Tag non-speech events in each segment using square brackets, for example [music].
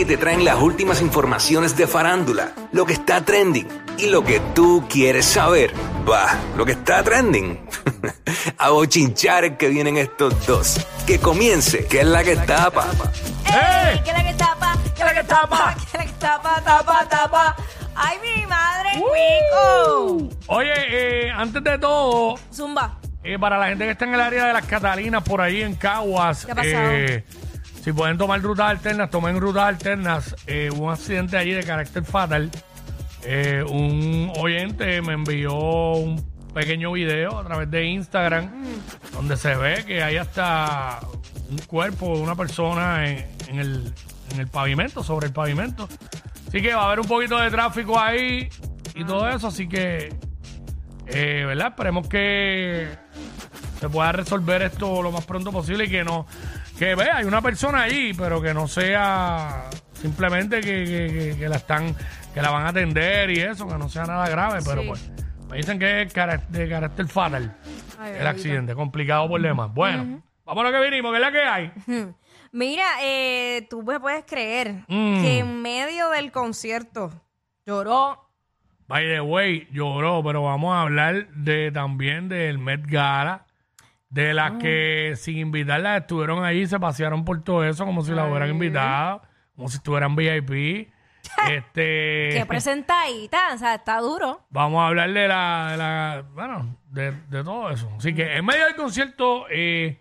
que te traen las últimas informaciones de farándula, lo que está trending y lo que tú quieres saber. Va, lo que está trending. [laughs] A bochinchar que vienen estos dos. Que comience, que es la que tapa. ¡Ey! ¡Ey! ¿Qué es la que tapa? ¿Qué es la que tapa? [laughs] ¿Qué es la que tapa, tapa, tapa? ¡Ay, mi madre, Uh. Cuico! Oye, eh, antes de todo, Zumba. eh, para la gente que está en el área de las Catalinas, por ahí en Caguas, ¿Qué ha pasado? eh, si pueden tomar rutas alternas, tomen rutas alternas. Eh, un accidente allí de carácter fatal. Eh, un oyente me envió un pequeño video a través de Instagram donde se ve que hay hasta un cuerpo de una persona en, en el, en el pavimento, sobre el pavimento. Así que va a haber un poquito de tráfico ahí y todo eso, así que, eh, ¿verdad? Esperemos que se pueda resolver esto lo más pronto posible y que no, que vea, hay una persona ahí, pero que no sea simplemente que, que- que- que la están, que la van a atender y eso, que no sea nada grave, pero Sí. pues me dicen que es cara- de carácter fatal Ay, el bendito. accidente, complicado por demás. Bueno, vamos a lo que vinimos, que es la que hay. [laughs] Mira, eh, tú me puedes creer Mm. que en medio del concierto lloró. By the way, lloró, pero vamos a hablar de también del Met Gala, de Ah. las que sin invitarlas estuvieron ahí, se pasearon por todo eso como si la hubieran invitado, como si estuvieran VIP. [laughs] este, Qué presentadita, o sea, está duro. vamos a hablar de la, de la- bueno, de, de todo eso. Así que en medio del concierto eh,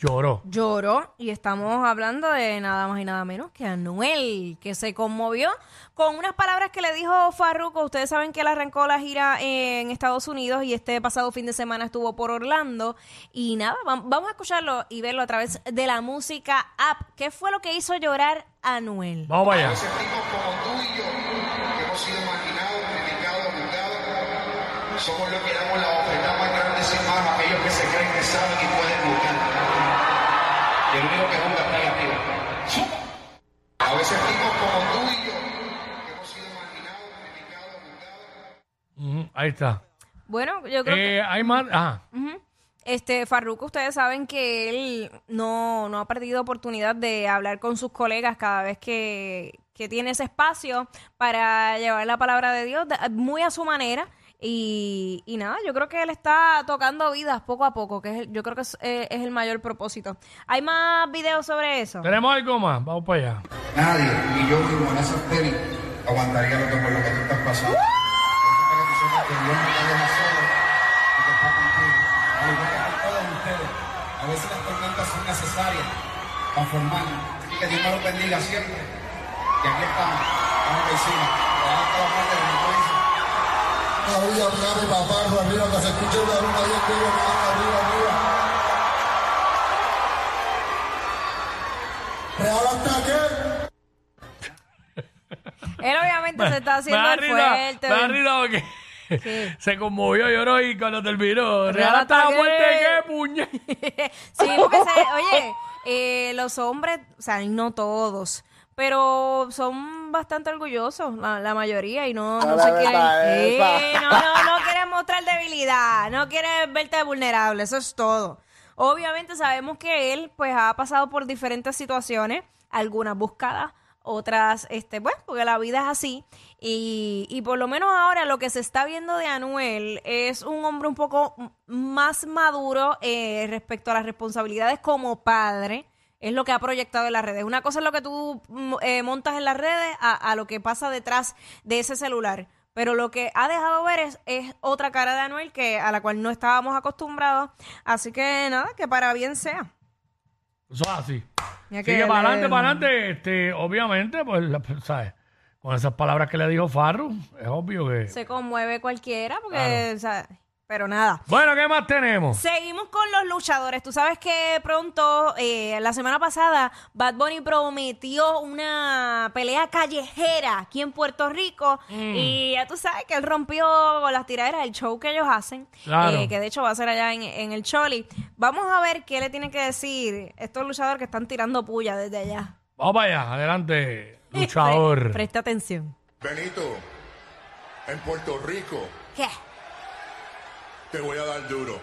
lloró. Lloró y estamos hablando de nada más y nada menos que Anuel, que se conmovió con unas palabras que le dijo Farruko. Ustedes saben que él arrancó la gira en Estados Unidos y este pasado fin de semana estuvo por Orlando. Y nada, vam- vamos a escucharlo y verlo a través de la música app. ¿Qué fue lo que hizo llorar a Anuel? Vamos para allá. Ese tipo como tú y yo, que hemos sido marginados, criticados, juzgados, somos los que damos la oferta más grande sin mano a aquellos que se creen que saben y pueden juzgar. Y el único que está ahí arriba. A veces tipos como tú y yo, que hemos sido marginados, criticados, juzgados. Ahí está. Bueno, yo creo que... Eh, hay más. Ajá. Ujú. Este, Farruko, ustedes saben que él no, no ha perdido oportunidad de hablar con sus colegas cada vez que, que tiene ese espacio para llevar la palabra de Dios muy a su manera. Y, y nada, yo creo que él está tocando vidas poco a poco, que es el- yo creo que es, eh, es el mayor propósito. ¿Hay más videos sobre eso? ¿Tenemos algo más? Vamos para allá. Nadie, ni yo mismo en esas tenis, aguantaría lo que por lo que tú estás pasando. Yo sé que tú sepas que Dios no te deja solo y que está contigo. Al igual que con todos ustedes, a veces las tormentas son necesarias para formarnos. Así que Dios lo bendiga siempre. Y aquí estamos, vamos por encima. Arriba, arriba, mi papá, arriba, que se escuche una luna ahí arriba, arriba, arriba. ¿Real hasta qué? Él obviamente se está haciendo el fuerte. me da risa porque ¿Qué? se conmovió, lloró y cuando terminó, Real real hasta la muerte, que- qué puñe. [laughs] sí, porque se- oye, eh, los hombres, o sea, y no todos, pero son bastante orgullosos, la, la mayoría, y no, no se quieren, no, no, no quieren mostrar debilidad, no quieren verte vulnerable, eso es todo. Obviamente sabemos que él, pues, ha pasado por diferentes situaciones, algunas buscadas, otras, este, bueno, porque la vida es así. Y, y por lo menos ahora lo que se está viendo de Anuel es un hombre un poco más maduro eh, respecto a las responsabilidades como padre. Es lo que ha proyectado en las redes. Una cosa es lo que tú mm, eh, montas en las redes a, a lo que pasa detrás de ese celular. Pero lo que ha dejado ver es, es otra cara de Anuel que a la cual no estábamos acostumbrados. Así que nada, que para bien sea. Eso es así. Que para adelante, para adelante. Este, obviamente, pues, la- ¿sabes? Con esas palabras que le dijo Farru, es obvio que. Se conmueve cualquiera, porque, Claro. o sea, pero nada. Bueno, ¿qué más tenemos? Seguimos con los luchadores. Tú sabes que pronto, eh, la semana pasada, Bad Bunny prometió una pelea callejera aquí en Puerto Rico. Mm. Y ya tú sabes que él rompió las tiraderas del show que ellos hacen. Claro. eh, que de hecho va a ser allá en, en el Choli. Vamos a ver qué le tienen que decir estos luchadores que están tirando puya desde allá. Vamos para allá, adelante, [laughs] luchador. Pre- presta atención. Benito, en Puerto Rico ¿Qué? te voy a dar duro.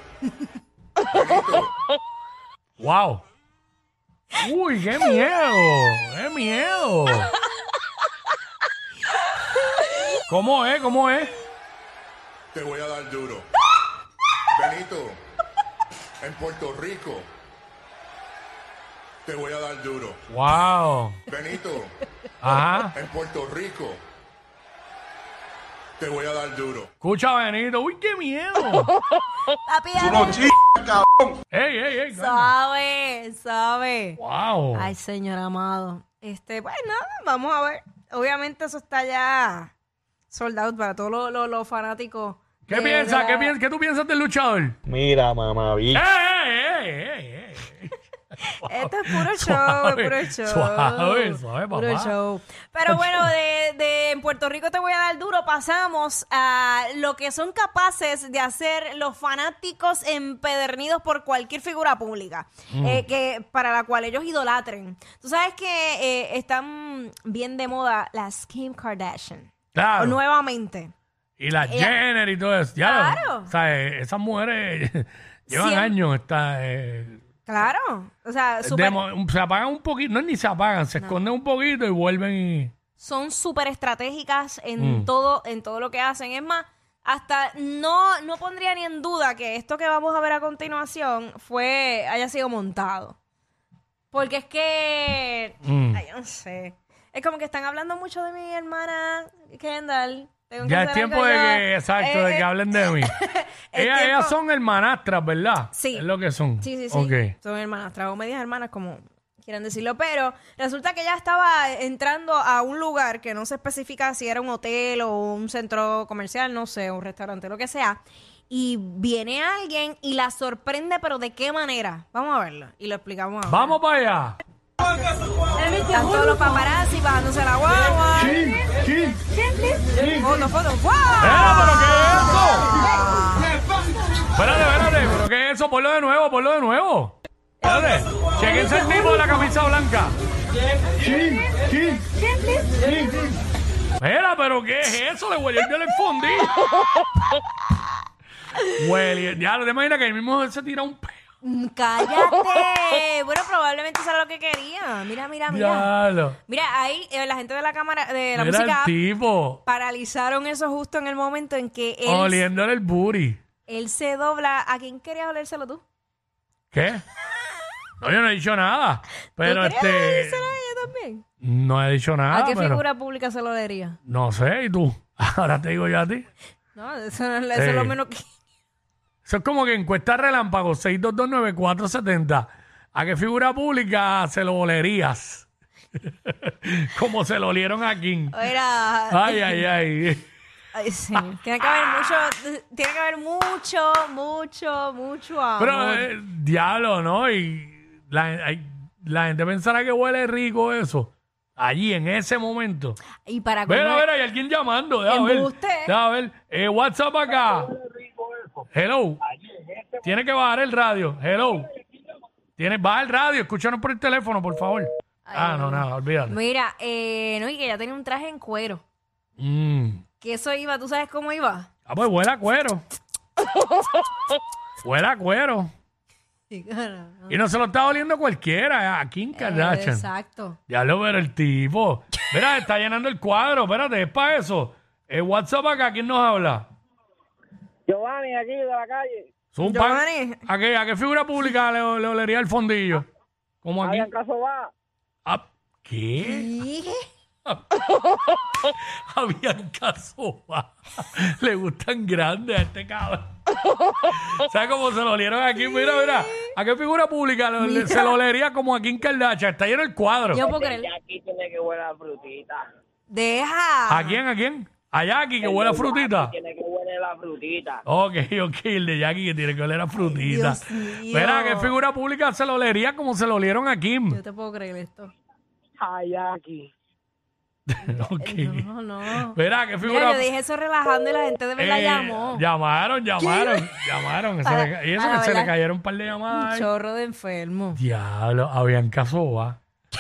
¡Wow! ¡Uy, qué miedo! ¡Qué miedo! ¿Cómo es? ¿Cómo es? Te voy a dar duro. Benito, en Puerto Rico, te voy a dar duro. ¡Wow! Benito, Ajá. en Puerto Rico, te voy a dar duro. Escucha, Benito. Uy, qué miedo. [laughs] Papi, dale. ey, ey, ey. calma. Sabe, sabe. Wow. Ay, señor amado. Este, pues nada, vamos a ver. Obviamente eso está ya sold out para todos los, los- los fanáticos. ¿Qué de- piensas? ¿Qué, piensas? ¿Qué tú piensas del luchador? Mira, mamá, ¡Ey, ey, ey, ey, ey! Esto es puro show, Suave, es puro show. suave, suave, Puro papá. show. Pero bueno, de, de en Puerto Rico te voy a dar duro. Pasamos a lo que son capaces de hacer los fanáticos empedernidos por cualquier figura pública, Mm. eh, que para la cual ellos idolatren. Tú sabes que eh, están bien de moda las Kim Kardashian. Claro. Nuevamente. Y la Ella- Jenner y todo eso. Ya, Claro. O sea, eh, esas mujeres [laughs] llevan Siempre- años. Está, eh, Claro. O sea, de súper- mo- se apagan un poquito. No, ni se apagan. Se esconden un poquito y vuelven y... son súper estratégicas en Mm. todo en todo lo que hacen. Es más, hasta no, no pondría ni en duda que esto que vamos a ver a continuación fue haya sido montado. Porque es que... Mm. Ay, yo no sé. Es como que están hablando mucho de mi hermana Kendall. Tengo que Ya es hacer tiempo de que, exacto, Eh, de que eh, hablen de mí. [laughs] es ellas, tiempo- ellas son hermanastras, ¿verdad? Sí. Es lo que son. Sí, sí, sí. Ok. Son hermanas, trago medias hermanas, como quieran decirlo. Pero resulta que ella estaba entrando a un lugar que no se especifica si era un hotel o un centro comercial, no sé, un restaurante, lo que sea. Y viene alguien y la sorprende, pero ¿de qué manera? Vamos a verlo y lo explicamos ahora. Vamos para allá. Están todos los paparazzi bajándose la guagua. Foto, foto. ¡Wow! ¡Eh, pero qué eso? Ponlo de nuevo, ponlo de nuevo. Espérate, chequense el tipo de la camisa blanca. Mira, pero ¿qué es eso? Le huele el fundí. Huele, ya, ¿te imaginas que el mismo se tira un peo? Mm, ¡Cállate! bueno, probablemente eso era lo que quería. Mira, mira, mira. Mira, ahí eh, la gente de la cámara, de la Mira música, el tipo paralizaron eso justo en el momento en que él, oliéndole el booty. Él se dobla. ¿A quién querías olérselo tú? ¿Qué? No, yo no he dicho nada. Pero ¿Tú querías este. olérselo a ella también? No he dicho nada. ¿A qué pero figura pública se lo olería? No sé, ¿y tú? [laughs] Ahora te digo yo a ti. No, eso, no- eso es lo Eh. menos que... Eso es como que encuesta relámpago 6229470. ¿A qué figura pública se lo olerías? [laughs] como se lo olieron a King. Era... Ay, ay, ay. Sí. Tiene que haber mucho, tiene que haber mucho, mucho, mucho amor. Pero, eh, diablo, ¿no? Y la, gente pensará que huele rico eso. Allí, en ese momento. y para Mira, comer- mira, hay alguien llamando. Déjame ver. Embuste. Ver. Eh, WhatsApp acá. Hello. Tiene que bajar el radio. Hello. Tiene, baja el radio. Escúchanos por el teléfono, por favor. ah, no, nada, olvídate. Mira, eh, no, y que ella tenía un traje en cuero. Mm. Que eso iba, ¿tú sabes cómo iba? Ah, pues huele a cuero. [laughs] huele a cuero. Sí, claro. Y no se lo está oliendo cualquiera. A Kim Kardashian. Exacto. Ya lo ver el tipo. Mira, está llenando el cuadro. Espérate, es para eso. Eh, WhatsApp acá, ¿quién nos habla? Giovanni, aquí de la calle. Zumba. Giovanni. ¿A qué, ¿A qué figura pública le, le olería el fondillo? Como aquí. caso va. Ah, ¿Qué? ¿Qué? [laughs] Habían caso. Le gustan grandes a este cabrón. ¿Sabes cómo se lo olieron aquí? Mira, mira. ¿A qué figura pública se lo olería como aquí en Kardashian? Está lleno el cuadro. Yo puedo creer. Aquí tiene que huele a frutita. Deja. ¿A quién? ¿A quién? A Jackie, que huele a frutita. Tiene que huele la frutita. Ok, ok, el de Jackie que tiene que oler a frutita. Dios mío. Mira, ¿qué figura pública se lo olería como se lo olieron a Kim? Yo te puedo creer esto. Ay, aquí. [laughs] Ok. No, no. Mira, ¿qué Mira, figura yo dije eso relajando y la gente de verdad Eh, llamó. Llamaron, llamaron, llamaron. Se le y eso que se le cayeron un par de llamadas. Un chorro de enfermo. Diablo, habían casoba. [laughs]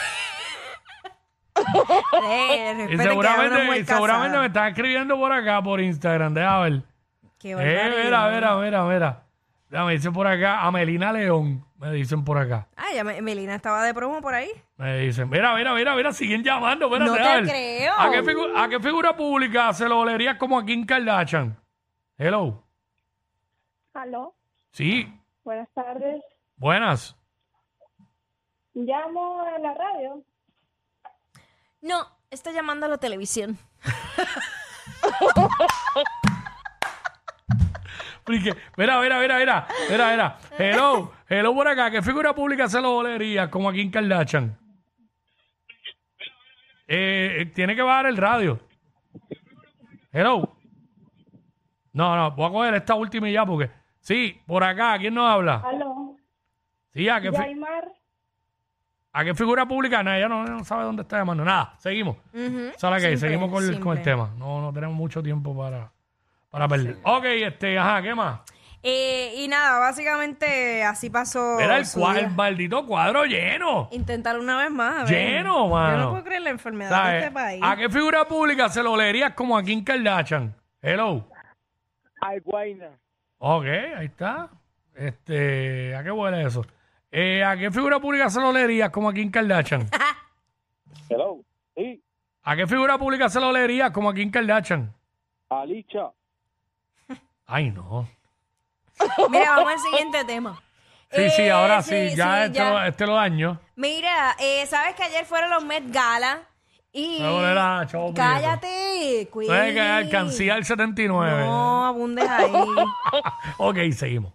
Eh, Y que seguramente, y seguramente me están escribiendo por acá, por Instagram. Deja ver. Qué Eh, mira, mira, mira, mira. Ya me dicen por acá, Amelina León, me dicen por acá. Ah, ya me- Melina estaba de promo por ahí. Me dicen, mira, mira, mira, mira, siguen llamando, espérate, No te a ver. creo. ¿A qué, figu- a qué figura pública se lo olería como a Kim Kardashian? Hello. Aló, Sí, buenas tardes. buenas. Llamo a la radio. No, está llamando a la televisión. [laughs] Porque, mira, mira, mira, mira, mira, mira. Hello, hello por acá. ¿Qué figura pública se lo olería como a Kim Kardashian? Eh, eh, tiene que bajar el radio. Hello. No, no, voy a coger esta última y ya porque... Sí, por acá, ¿quién nos habla? Aló, Sí, ¿a qué, Yaimar. ¿a qué figura pública? Nada, ella no, no sabe dónde está llamando. Nada, seguimos. Ujú. ¿Sabes qué? Seguimos con el, con el tema. No, no tenemos mucho tiempo para, para perder. Ok, este, ajá, ¿qué más? Eh, y nada, básicamente así pasó. Era el, su cua- día. el maldito cuadro lleno. Intentar una vez más. a ver. Lleno, mano. Yo no puedo creer la enfermedad de ¿Sabes? este país. ¿A qué figura pública se lo leerías como a Kim Kardashian? Hello. Ay, guayna. Ok, ahí está. Este, ¿a qué huele eso? Eh, ¿A qué figura pública se lo leerías como a Kim Kardashian? [laughs] Hello. Sí, ¿A qué figura pública se lo leerías como a Kim Kardashian? Alicia. Ay, no. Mira, vamos al siguiente tema. Sí, sí, Eh, ahora sí, ya, este. Lo, este lo daño. Mira, eh, ¿sabes que ayer fueron los Met Gala? Y... Me duele la chavo prieto. Cállate, ¿Sabes que alcancía el 79? No, abundes ahí. [laughs] ok, seguimos.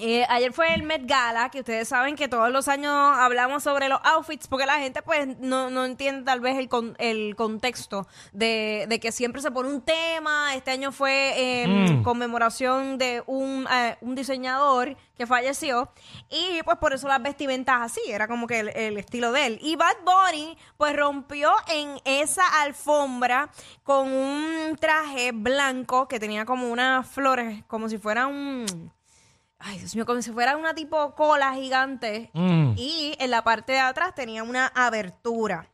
Eh, ayer fue el Met Gala, que ustedes saben que todos los años hablamos sobre los outfits, porque la gente pues no, no entiende tal vez el, con- el contexto de, de que siempre se pone un tema. Este año fue en Mm. conmemoración de un, eh, un diseñador que falleció y pues por eso las vestimentas así, era como que el, el estilo de él. Y Bad Bunny pues rompió en esa alfombra con un traje blanco que tenía como unas flores, como si fuera un... Ay, Dios mío, como si fuera una tipo cola gigante. Mm. Y en la parte de atrás tenía una abertura.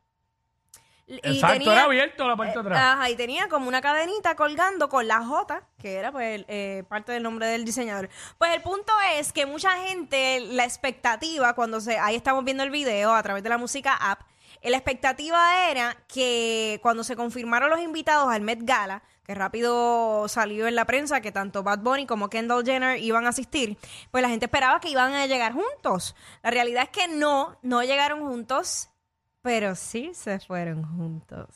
Y Exacto, tenía- era abierto la parte de eh, atrás. Ajá, y tenía como una cadenita colgando con la J, que era pues eh, parte del nombre del diseñador. Pues el punto es que mucha gente, la expectativa, cuando se, ahí estamos viendo el video a través de la música app, eh, la expectativa era que cuando se confirmaron los invitados al Met Gala, que rápido salió en la prensa que tanto Bad Bunny como Kendall Jenner iban a asistir, pues la gente esperaba que iban a llegar juntos. La realidad es que no, no llegaron juntos, pero sí se fueron juntos.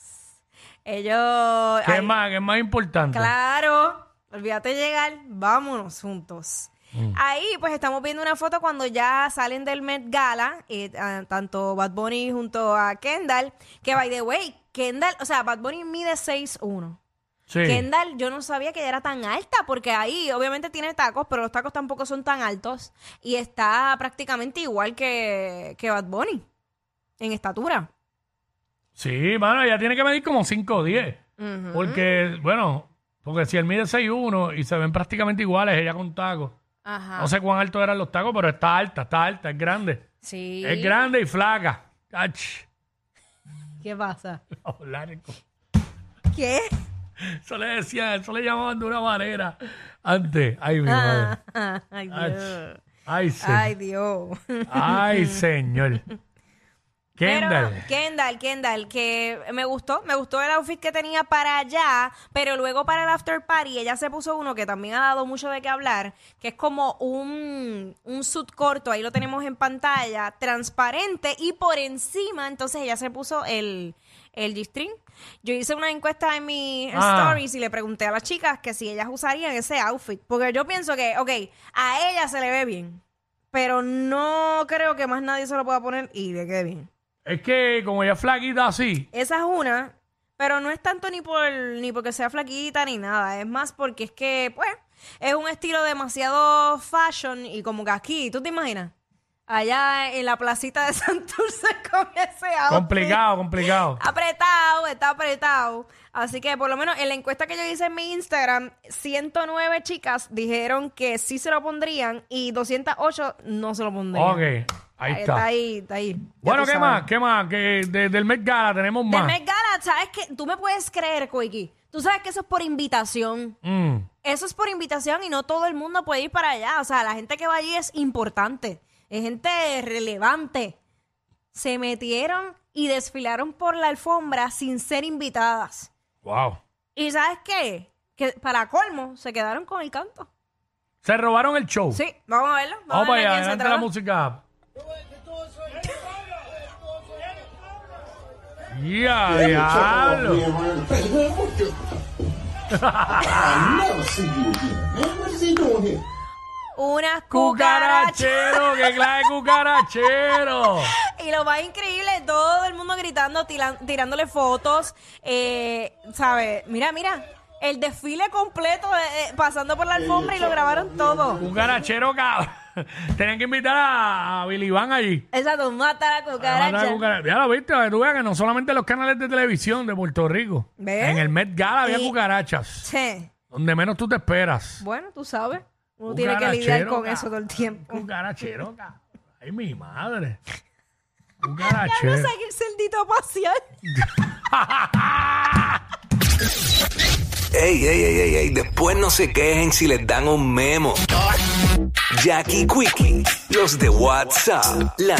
Ellos... ¿Qué ay, más, qué más importante? Claro, olvídate de llegar, vámonos juntos. Ahí pues estamos viendo una foto cuando ya salen del Met Gala, eh, ah, tanto Bad Bunny junto a Kendall, que by the way, Kendall, o sea, Bad Bunny mide 6'1". Sí. Kendall, yo no sabía que era tan alta, porque ahí obviamente tiene tacos, pero los tacos tampoco son tan altos. Y está prácticamente igual que, que Bad Bunny en estatura. Sí, mano, ella tiene que medir como 5 o 10. Porque, bueno, porque si él mide 6'1 y se ven prácticamente iguales, ella con tacos. Ajá. No sé cuán altos eran los tacos, pero está alta, está alta, es grande. sí. Es grande y flaca. Ach. ¿Qué pasa? [laughs] ¿Qué? Eso le decían, eso le llamaban de una manera antes. Ay, mi madre. Ah, [laughs] ay, Dios. Ay, señor. Ay, Dios. Ay, señor. [laughs] Kendall. Pero, Kendall, Kendall, que me gustó, me gustó el outfit que tenía para allá, pero luego para el after party ella se puso uno que también ha dado mucho de qué hablar, que es como un, un suit corto, ahí lo tenemos en pantalla, transparente y por encima, entonces ella se puso el, el G-string. Yo hice una encuesta en mi Ah. stories y le pregunté a las chicas que si ellas usarían ese outfit, porque yo pienso que, ok, a ella se le ve bien, pero no creo que más nadie se lo pueda poner y le quede bien. Es que como ella es flaquita así, Esa es una, pero no es tanto ni por ni porque sea flaquita ni nada, es más porque es que pues es un estilo demasiado fashion y como que aquí, ¿tú te imaginas? Allá en la placita de [laughs] Santurce con ese outfit. complicado, complicado. Apretado, está apretado. Así que por lo menos en la encuesta que yo hice en mi Instagram, 109 chicas dijeron que sí se lo pondrían y 208 no se lo pondrían. Ok, ahí está. ahí, está ahí. Bueno, ¿qué sabes. más? ¿Qué más? Que de- del Met Gala tenemos Del más. Met Gala, ¿sabes qué? Tú me puedes creer, Koiki. Tú sabes que eso es por invitación. Mm. eso es por invitación y no todo el mundo puede ir para allá. O sea, la gente que va allí es importante, es gente relevante. Se metieron y desfilaron por la alfombra sin ser invitadas. Wow. ¿Y sabes qué? Que para colmo se quedaron con el canto. Se robaron el show. Sí, vamos a verlo. Vamos a para allá, adelante la música. Ya, diablo. [laughs] Unas cucarachas. Cucarachero, qué clase de cucarachero. Y lo más increíble, todo el mundo gritando, tila- tirándole fotos. Eh, ¿Sabes? Mira, mira. El desfile completo, eh, eh, pasando por la alfombra y lo grabaron todo. Cucarachero, cabrón. [laughs] Tenían que invitar a, a Billy Van allí. Exacto, mata la A matar cucaracha. cucara- Ya lo viste, para que tú veas que no solamente en los canales de televisión de Puerto Rico. ¿Ves? En el Met Gala había Y- cucarachas. Sí. Donde menos tú te esperas. Bueno, tú sabes. Uno tiene que lidiar con ca- eso todo el tiempo. Cucarachero, cabrón. Ay, mi madre. [laughs] Ya no Cucarachero. saque el cerdito a pasear. Ey, ey, ey, ey, ey, después no se quejen si les dan un memo. Jackie Quickie, los de WhatsApp, la